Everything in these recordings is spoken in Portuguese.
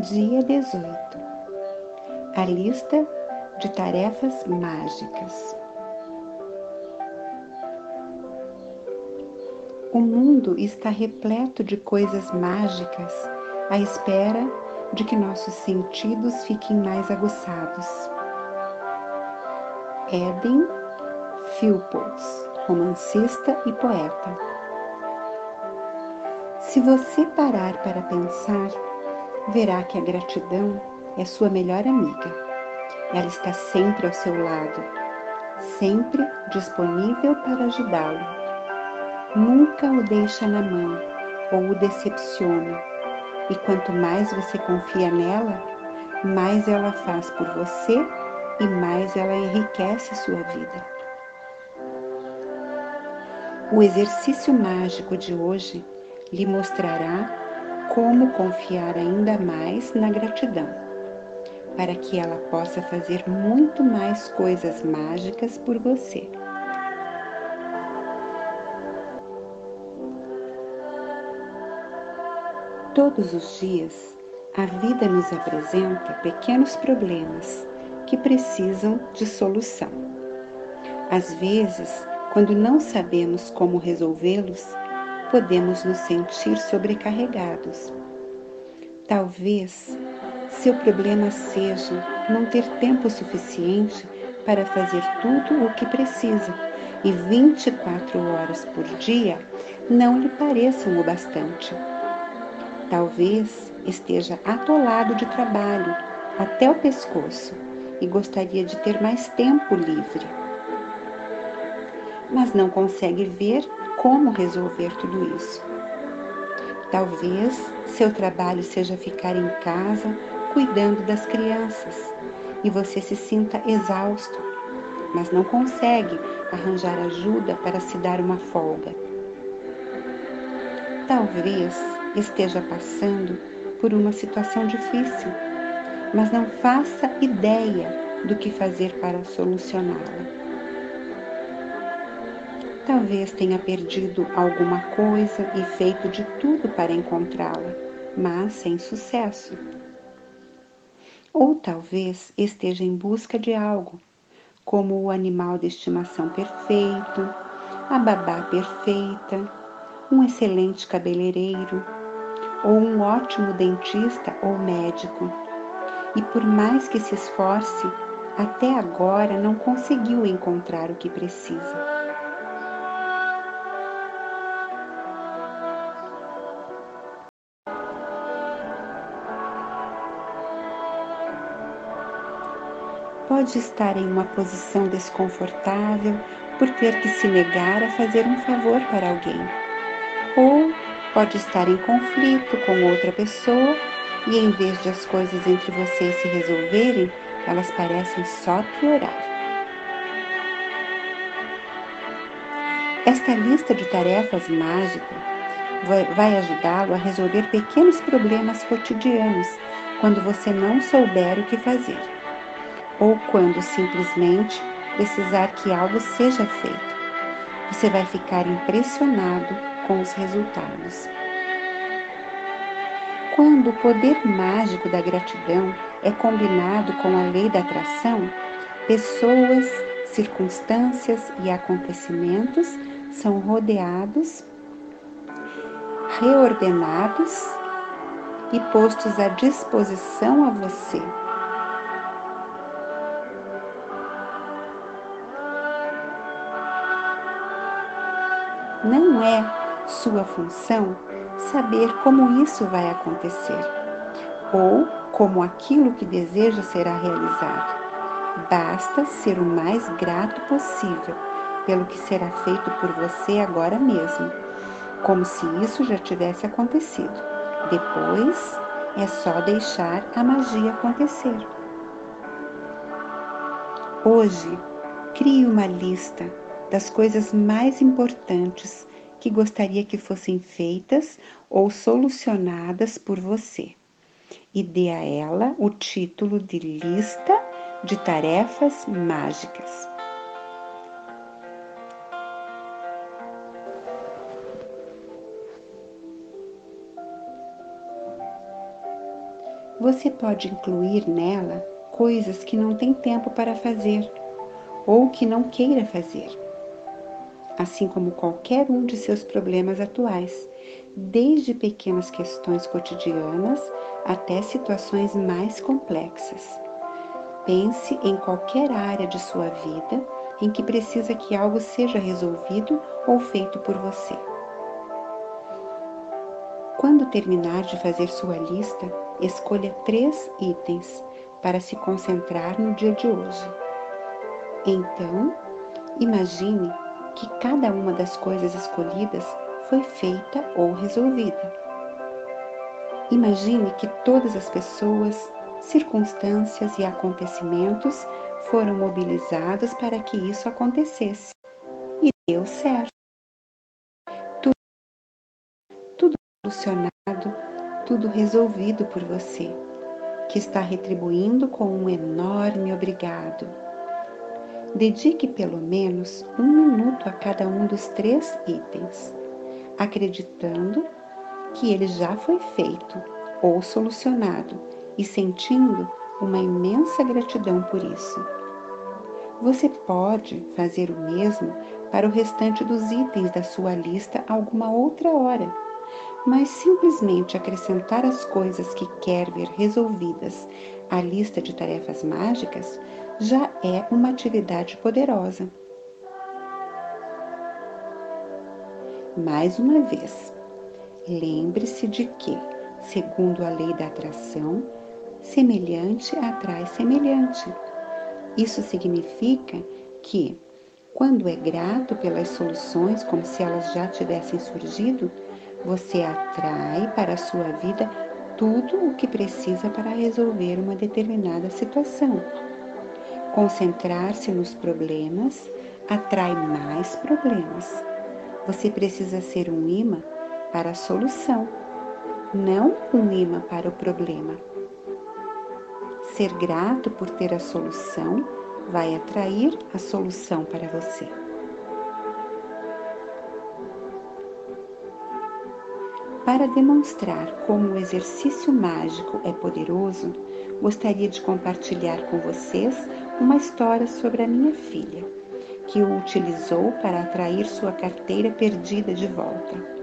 Dia 18 A lista de tarefas mágicas. O mundo está repleto de coisas mágicas à espera de que nossos sentidos fiquem mais aguçados. Eden Philpotts, romancista e poeta. Se você parar para pensar, verá que a gratidão é sua melhor amiga. Ela está sempre ao seu lado, sempre disponível para ajudá-lo. Nunca o deixa na mão ou o decepciona. E quanto mais você confia nela, mais ela faz por você e mais ela enriquece sua vida. O exercício mágico de hoje lhe mostrará como confiar ainda mais na gratidão, para que ela possa fazer muito mais coisas mágicas por você. Todos os dias, a vida nos apresenta pequenos problemas que precisam de solução. Às vezes, quando não sabemos como resolvê-los, podemos nos sentir sobrecarregados. Talvez seu problema seja não ter tempo suficiente para fazer tudo o que precisa e 24 horas por dia não lhe pareçam o bastante. Talvez esteja atolado de trabalho até o pescoço e gostaria de ter mais tempo livre. Mas não consegue ver como resolver tudo isso. Talvez seu trabalho seja ficar em casa cuidando das crianças e você se sinta exausto, mas não consegue arranjar ajuda para se dar uma folga. Talvez esteja passando por uma situação difícil, mas não faça ideia do que fazer para solucioná-la. Talvez tenha perdido alguma coisa e feito de tudo para encontrá-la, mas sem sucesso. Ou talvez esteja em busca de algo, como o animal de estimação perfeito, a babá perfeita, um excelente cabeleireiro, ou um ótimo dentista ou médico. E por mais que se esforce, até agora não conseguiu encontrar o que precisa. Pode estar em uma posição desconfortável por ter que se negar a fazer um favor para alguém. Ou pode estar em conflito com outra pessoa e em vez de as coisas entre vocês se resolverem, elas parecem só piorar. Esta lista de tarefas mágicas vai ajudá-lo a resolver pequenos problemas cotidianos quando você não souber o que fazer ou quando simplesmente precisar que algo seja feito. Você vai ficar impressionado com os resultados. Quando o poder mágico da gratidão é combinado com a lei da atração, pessoas, circunstâncias e acontecimentos são rodeados, reordenados e postos à disposição a você Não é sua função saber como isso vai acontecer ou como aquilo que deseja será realizado. Basta ser o mais grato possível pelo que será feito por você agora mesmo, como se isso já tivesse acontecido. Depois é só deixar a magia acontecer. Hoje, crie uma lista das coisas mais importantes que gostaria que fossem feitas ou solucionadas por você e dê a ela o título de lista de tarefas mágicas. Você pode incluir nela coisas que não tem tempo para fazer ou que não queira fazer, assim como qualquer um de seus problemas atuais, desde pequenas questões cotidianas até situações mais complexas. Pense em qualquer área de sua vida em que precisa que algo seja resolvido ou feito por você. Quando terminar de fazer sua lista, escolha três itens para se concentrar no dia de hoje. Então, imagine que cada uma das coisas escolhidas foi feita ou resolvida. Imagine que todas as pessoas, circunstâncias e acontecimentos foram mobilizados para que isso acontecesse. E deu certo. Tudo, tudo solucionado, tudo resolvido por você, que está retribuindo com um enorme obrigado. Dedique pelo menos um minuto a cada um dos três itens, acreditando que ele já foi feito ou solucionado e sentindo uma imensa gratidão por isso. Você pode fazer o mesmo para o restante dos itens da sua lista alguma outra hora, mas simplesmente acrescentar as coisas que quer ver resolvidas à lista de tarefas mágicas já é uma atividade poderosa. Mais uma vez, lembre-se de que, segundo a lei da atração, semelhante atrai semelhante. Isso significa que, quando é grato pelas soluções como se elas já tivessem surgido, você atrai para a sua vida tudo o que precisa para resolver uma determinada situação. Concentrar-se nos problemas atrai mais problemas. Você precisa ser um imã para a solução, não um imã para o problema. Ser grato por ter a solução vai atrair a solução para você. Para demonstrar como o exercício mágico é poderoso, gostaria de compartilhar com vocês uma história sobre a minha filha, que o utilizou para atrair sua carteira perdida de volta.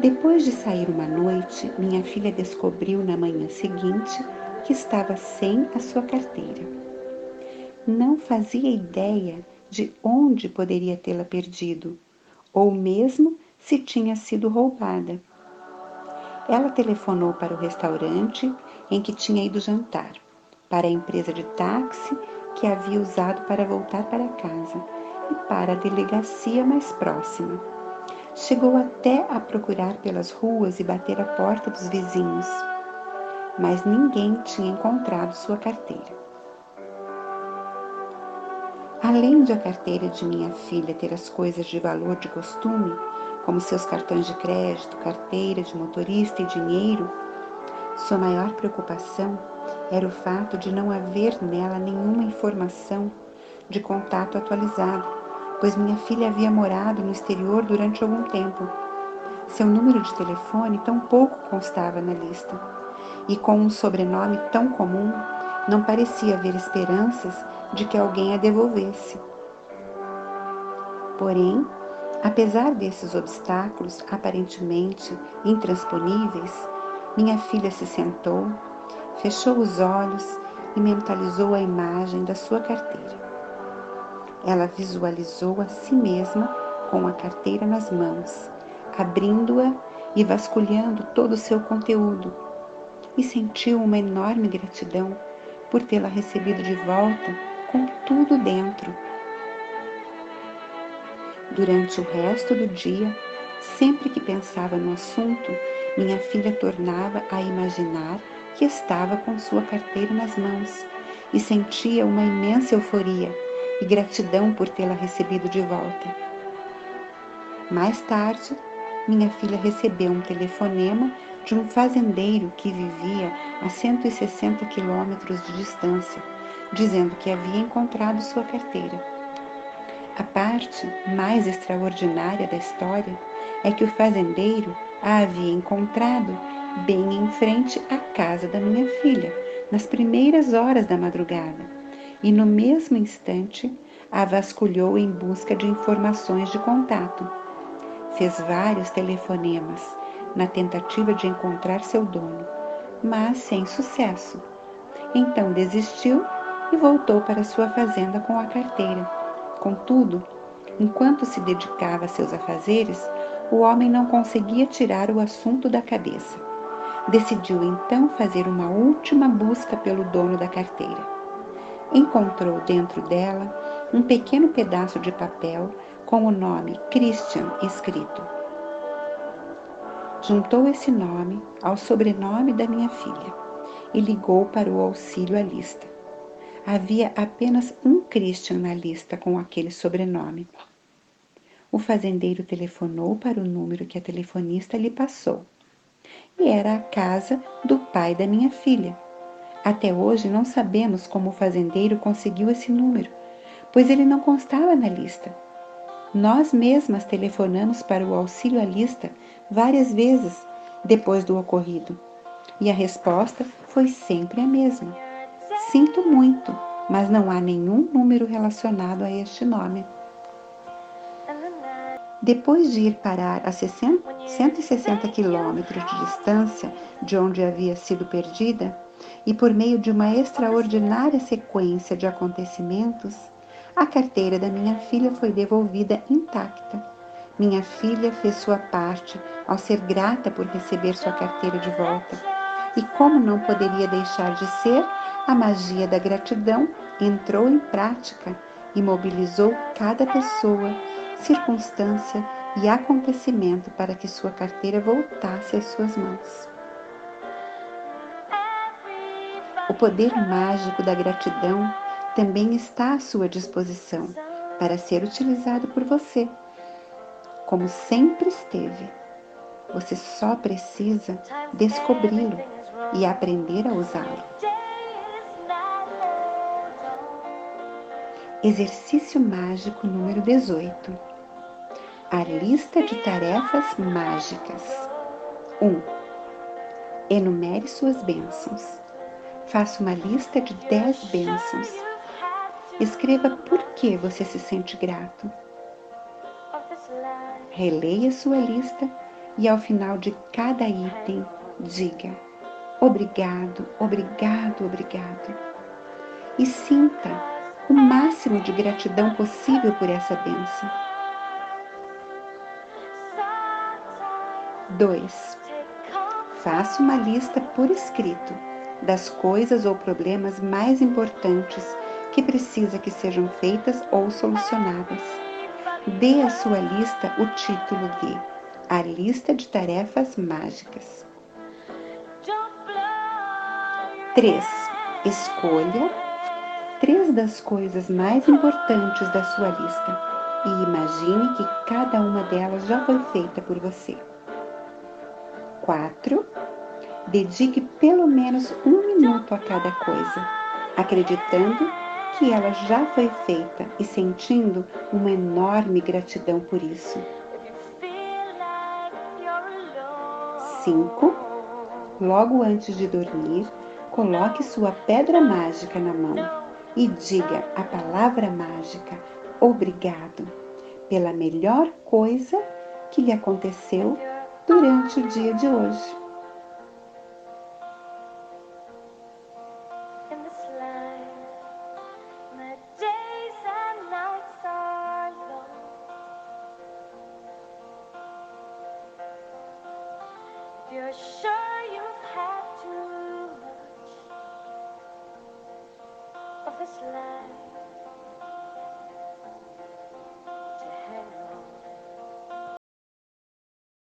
Depois de sair uma noite, minha filha descobriu na manhã seguinte que estava sem a sua carteira. Não fazia ideia de onde poderia tê-la perdido, ou mesmo se tinha sido roubada. Ela telefonou para o restaurante em que tinha ido jantar, para a empresa de táxi que havia usado para voltar para casa e para a delegacia mais próxima. Chegou até a procurar pelas ruas e bater a porta dos vizinhos, mas ninguém tinha encontrado sua carteira. Além de a carteira de minha filha ter as coisas de valor de costume, como seus cartões de crédito, carteira de motorista e dinheiro, sua maior preocupação era o fato de não haver nela nenhuma informação de contato atualizado pois minha filha havia morado no exterior durante algum tempo. Seu número de telefone tampouco constava na lista, e com um sobrenome tão comum, não parecia haver esperanças de que alguém a devolvesse. Porém, apesar desses obstáculos aparentemente intransponíveis, minha filha se sentou, fechou os olhos e mentalizou a imagem da sua carteira. Ela visualizou a si mesma com a carteira nas mãos, abrindo-a e vasculhando todo o seu conteúdo, e sentiu uma enorme gratidão por tê-la recebido de volta com tudo dentro. Durante o resto do dia, sempre que pensava no assunto, minha filha tornava a imaginar que estava com sua carteira nas mãos e sentia uma imensa euforia e gratidão por tê-la recebido de volta. Mais tarde, minha filha recebeu um telefonema de um fazendeiro que vivia a 160 quilômetros de distância, dizendo que havia encontrado sua carteira. A parte mais extraordinária da história é que o fazendeiro a havia encontrado bem em frente à casa da minha filha, nas primeiras horas da madrugada, e no mesmo instante a vasculhou em busca de informações de contato. Fez vários telefonemas na tentativa de encontrar seu dono, mas sem sucesso. Então desistiu e voltou para sua fazenda com a carteira. Contudo, enquanto se dedicava a seus afazeres, o homem não conseguia tirar o assunto da cabeça. Decidiu então fazer uma última busca pelo dono da carteira. Encontrou dentro dela um pequeno pedaço de papel com o nome Christian escrito. Juntou esse nome ao sobrenome da minha filha e ligou para o auxílio à lista. Havia apenas um Christian na lista com aquele sobrenome. O fazendeiro telefonou para o número que a telefonista lhe passou. E era a casa do pai da minha filha. Até hoje não sabemos como o fazendeiro conseguiu esse número, pois ele não constava na lista. Nós mesmas telefonamos para o auxílio à lista várias vezes depois do ocorrido, e a resposta foi sempre a mesma. Sinto muito, mas não há nenhum número relacionado a este nome. Depois de ir parar a 160 quilômetros de distância de onde havia sido perdida, e por meio de uma extraordinária sequência de acontecimentos, a carteira da minha filha foi devolvida intacta. Minha filha fez sua parte ao ser grata por receber sua carteira de volta. E como não poderia deixar de ser, a magia da gratidão entrou em prática e mobilizou cada pessoa circunstância e acontecimento para que sua carteira voltasse às suas mãos. O poder mágico da gratidão também está à sua disposição para ser utilizado por você, como sempre esteve. Você só precisa descobri-lo e aprender a usá-lo. Exercício mágico número 18 a lista de tarefas mágicas. 1. Um, enumere suas bênçãos. Faça uma lista de 10 bênçãos. Escreva por que você se sente grato. Releia sua lista e ao final de cada item diga obrigado, obrigado, obrigado. E sinta o máximo de gratidão possível por essa bênção. 2. Faça uma lista por escrito das coisas ou problemas mais importantes que precisa que sejam feitas ou solucionadas. Dê à sua lista o título de A Lista de Tarefas Mágicas. 3. Escolha três das coisas mais importantes da sua lista e imagine que cada uma delas já foi feita por você. 4. Dedique pelo menos um minuto a cada coisa, acreditando que ela já foi feita e sentindo uma enorme gratidão por isso. 5. Logo antes de dormir, coloque sua pedra mágica na mão e diga a palavra mágica obrigado pela melhor coisa que lhe aconteceu durante o dia de hoje.